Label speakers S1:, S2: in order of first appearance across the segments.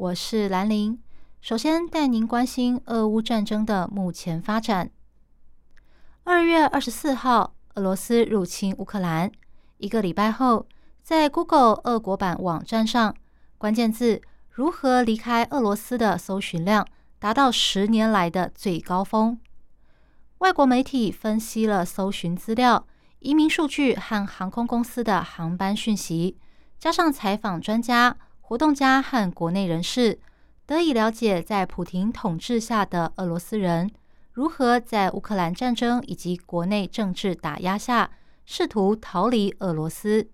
S1: 我是兰陵。首先带您关心俄乌战争的目前发展。二月二十四号，俄罗斯入侵乌克兰，一个礼拜后，在 Google 俄国版网站上，关键字“如何离开俄罗斯”的搜寻量达到十年来的最高峰。外国媒体分析了搜寻资料、移民数据和航空公司的航班讯息。加上采访专家、活动家和国内人士，得以了解在普廷统治下的俄罗斯人如何在乌克兰战争以及国内政治打压下试图逃离俄罗斯。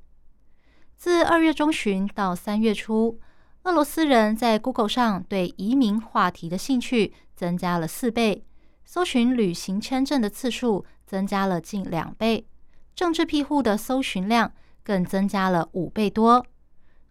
S1: 自二月中旬到三月初，俄罗斯人在 Google 上对移民话题的兴趣增加了四倍，搜寻旅行签证的次数增加了近两倍，政治庇护的搜寻量。更增加了五倍多。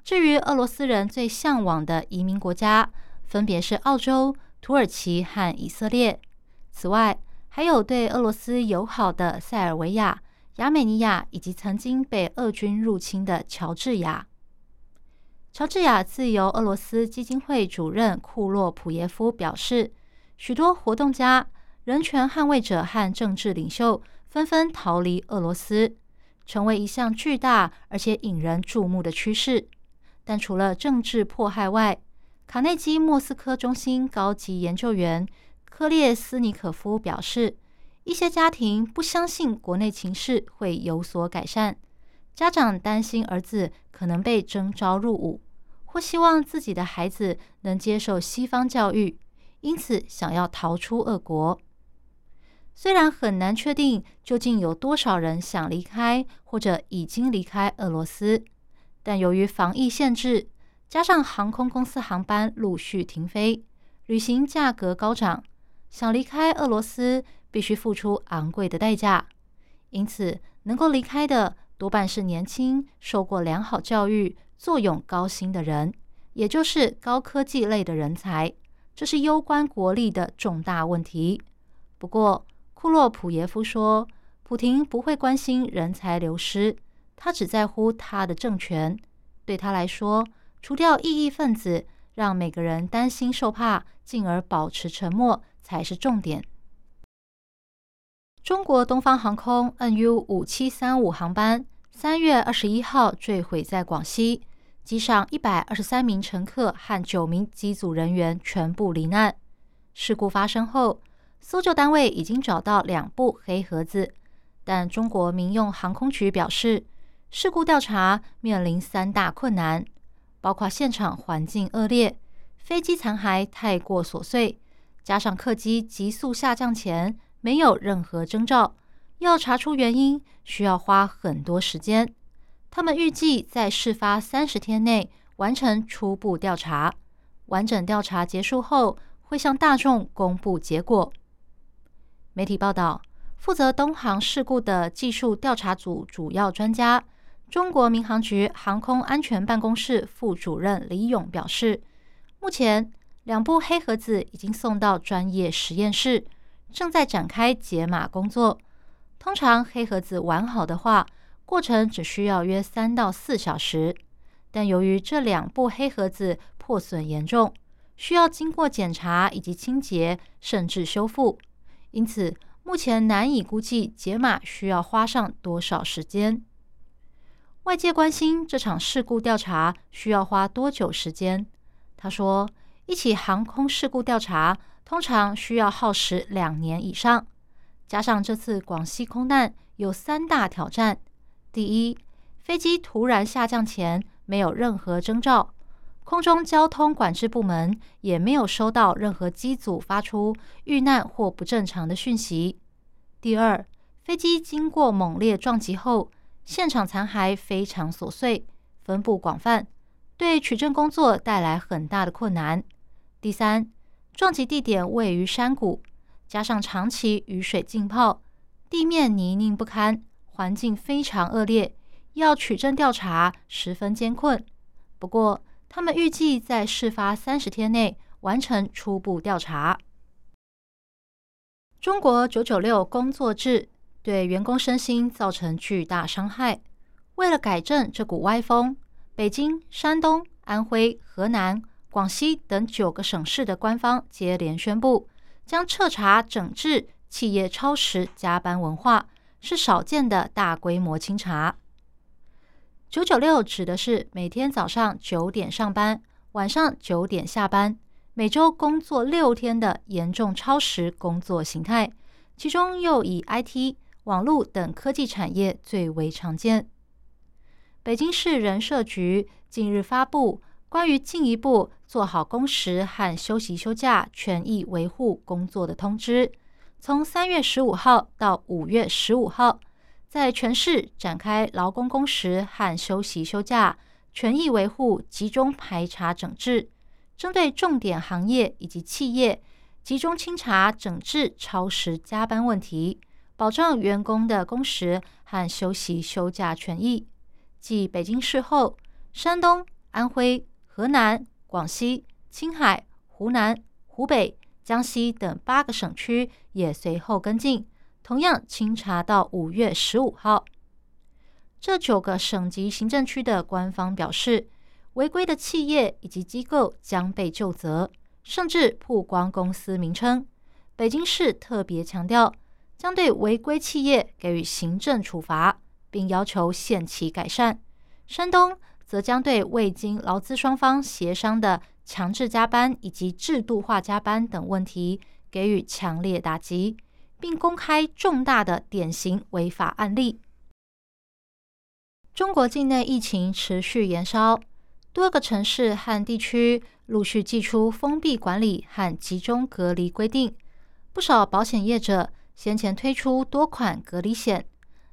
S1: 至于俄罗斯人最向往的移民国家，分别是澳洲、土耳其和以色列。此外，还有对俄罗斯友好的塞尔维亚、亚美尼亚，以及曾经被俄军入侵的乔治亚。乔治亚自由俄罗斯基金会主任库洛普耶夫表示，许多活动家、人权捍卫者和政治领袖纷纷逃离俄罗斯。成为一项巨大而且引人注目的趋势。但除了政治迫害外，卡内基莫斯科中心高级研究员科列斯尼可夫表示，一些家庭不相信国内情势会有所改善，家长担心儿子可能被征召入伍，或希望自己的孩子能接受西方教育，因此想要逃出俄国。虽然很难确定究竟有多少人想离开或者已经离开俄罗斯，但由于防疫限制，加上航空公司航班陆续停飞，旅行价格高涨，想离开俄罗斯必须付出昂贵的代价。因此，能够离开的多半是年轻、受过良好教育、坐拥高薪的人，也就是高科技类的人才。这是攸关国力的重大问题。不过，库洛普耶夫说：“普廷不会关心人才流失，他只在乎他的政权。对他来说，除掉异议分子，让每个人担心受怕，进而保持沉默，才是重点。”中国东方航空 NU 五七三五航班三月二十一号坠毁在广西，机上一百二十三名乘客和九名机组人员全部罹难。事故发生后。搜救单位已经找到两部黑盒子，但中国民用航空局表示，事故调查面临三大困难，包括现场环境恶劣、飞机残骸太过琐碎，加上客机急速下降前没有任何征兆，要查出原因需要花很多时间。他们预计在事发三十天内完成初步调查，完整调查结束后会向大众公布结果。媒体报道，负责东航事故的技术调查组主要专家、中国民航局航空安全办公室副主任李勇表示，目前两部黑盒子已经送到专业实验室，正在展开解码工作。通常黑盒子完好的话，过程只需要约三到四小时，但由于这两部黑盒子破损严重，需要经过检查以及清洁，甚至修复。因此，目前难以估计解码需要花上多少时间。外界关心这场事故调查需要花多久时间。他说，一起航空事故调查通常需要耗时两年以上。加上这次广西空难有三大挑战：第一，飞机突然下降前没有任何征兆。空中交通管制部门也没有收到任何机组发出遇难或不正常的讯息。第二，飞机经过猛烈撞击后，现场残骸非常琐碎，分布广泛，对取证工作带来很大的困难。第三，撞击地点位于山谷，加上长期雨水浸泡，地面泥泞不堪，环境非常恶劣，要取证调查十分艰困。不过，他们预计在事发三十天内完成初步调查。中国九九六工作制对员工身心造成巨大伤害。为了改正这股歪风，北京、山东、安徽、河南、广西等九个省市的官方接连宣布，将彻查整治企业超时加班文化，是少见的大规模清查。九九六指的是每天早上九点上班，晚上九点下班，每周工作六天的严重超时工作形态，其中又以 IT、网络等科技产业最为常见。北京市人社局近日发布关于进一步做好工时和休息休假权益维护工作的通知，从三月十五号到五月十五号，在全市展开劳工工时和休息休假权益维护集中排查整治，针对重点行业以及企业，集中清查整治超时加班问题，保障员工的工时和休息休假权益。继北京市后，山东、安徽、河南、广西、青海、湖南、湖北、江西等八个省区也随后跟进，同样清查到五月十五号。这九个省级行政区的官方表示，违规的企业以及机构将被就责，甚至曝光公司名称。北京市特别强调，将对违规企业给予行政处罚。并要求限期改善。山东则将对未经劳资双方协商的强制加班以及制度化加班等问题给予强烈打击，并公开重大的典型违法案例。中国境内疫情持续延烧，多个城市和地区陆续寄出封闭管理和集中隔离规定。不少保险业者先前推出多款隔离险。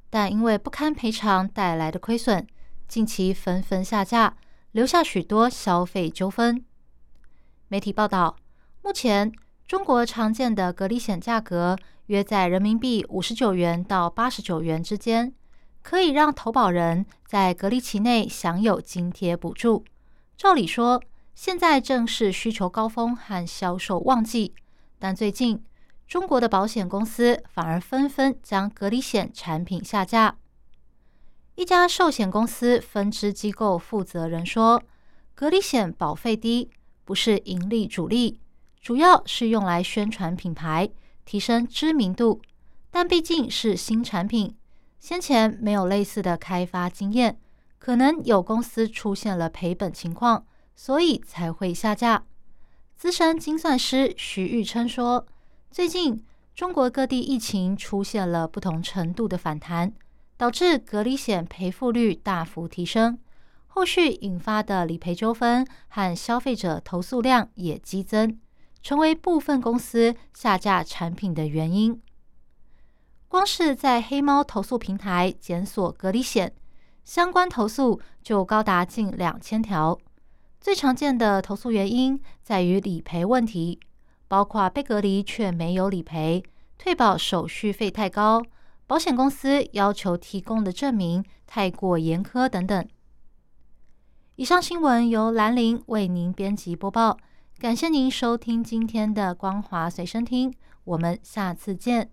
S1: 但因为不堪赔偿带来的亏损，近期纷纷下架，留下许多消费纠纷。媒体报道，目前中国常见的隔离险价格约在人民币五十九元到八十九元之间，可以让投保人在隔离期内享有津贴补助。照理说，现在正是需求高峰和销售旺季，但最近。中国的保险公司反而纷纷将隔离险产品下架。一家寿险公司分支机构负责人说：“隔离险保费低，不是盈利主力，主要是用来宣传品牌、提升知名度。但毕竟是新产品，先前没有类似的开发经验，可能有公司出现了赔本情况，所以才会下架。”资深精算师徐玉琛说。最近，中国各地疫情出现了不同程度的反弹，导致隔离险赔付率大幅提升，后续引发的理赔纠纷和消费者投诉量也激增，成为部分公司下架产品的原因。光是在黑猫投诉平台检索隔离险相关投诉，就高达近两千条。最常见的投诉原因在于理赔问题。包括被隔离却没有理赔、退保手续费太高、保险公司要求提供的证明太过严苛等等。以上新闻由兰陵为您编辑播报，感谢您收听今天的光华随身听，我们下次见。